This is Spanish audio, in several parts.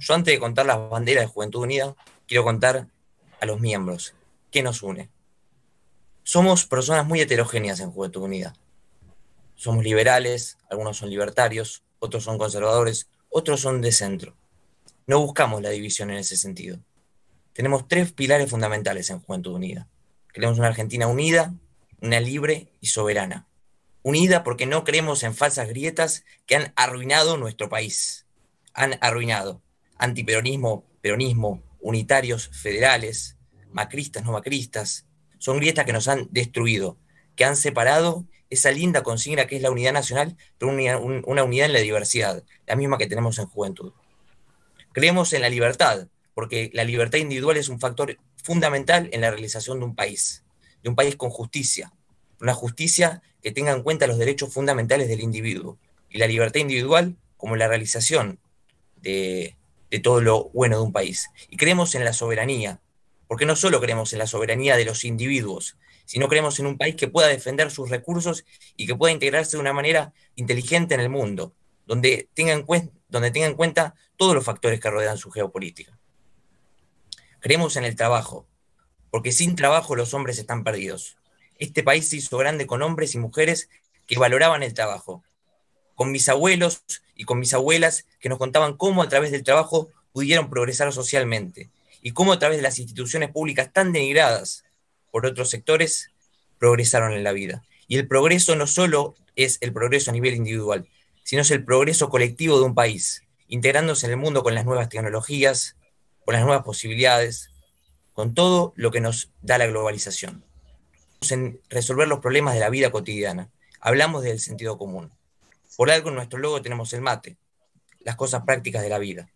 Yo antes de contar las banderas de Juventud Unida, quiero contar a los miembros. ¿Qué nos une? Somos personas muy heterogéneas en Juventud Unida. Somos liberales, algunos son libertarios, otros son conservadores, otros son de centro. No buscamos la división en ese sentido. Tenemos tres pilares fundamentales en Juventud Unida. Queremos una Argentina unida, una libre y soberana. Unida porque no creemos en falsas grietas que han arruinado nuestro país. Han arruinado antiperonismo, peronismo, unitarios, federales, macristas, no macristas. Son grietas que nos han destruido, que han separado esa linda consigna que es la unidad nacional, pero una, unidad en la diversidad, la misma que tenemos en juventud. Creemos en la libertad, porque la libertad individual es un factor fundamental en la realización de un país, de un país con justicia, una justicia que tenga en cuenta los derechos fundamentales del individuo y la libertad individual como la realización de, de todo lo bueno de un país. Y creemos en la soberanía, porque no solo creemos en la soberanía de los individuos, sino creemos en un país que pueda defender sus recursos y que pueda integrarse de una manera inteligente en el mundo, donde tenga en, cuenta, donde tenga en cuenta todos los factores que rodean su geopolítica. Creemos en el trabajo, porque sin trabajo los hombres están perdidos. Este país se hizo grande con hombres y mujeres que valoraban el trabajo, con mis abuelos y con mis abuelas que nos contaban cómo a través del trabajo pudieron progresar socialmente y cómo a través de las instituciones públicas tan denigradas por otros sectores progresaron en la vida. Y el progreso no solo es el progreso a nivel individual, sino es el progreso colectivo de un país, integrándose en el mundo con las nuevas tecnologías, con las nuevas posibilidades, con todo lo que nos da la globalización. En resolver los problemas de la vida cotidiana. Hablamos del sentido común. Por algo en nuestro logo tenemos el mate, las cosas prácticas de la vida.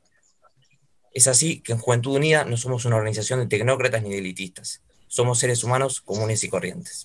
Es así que en Juventud Unida no somos una organización de tecnócratas ni de elitistas. Somos seres humanos comunes y corrientes.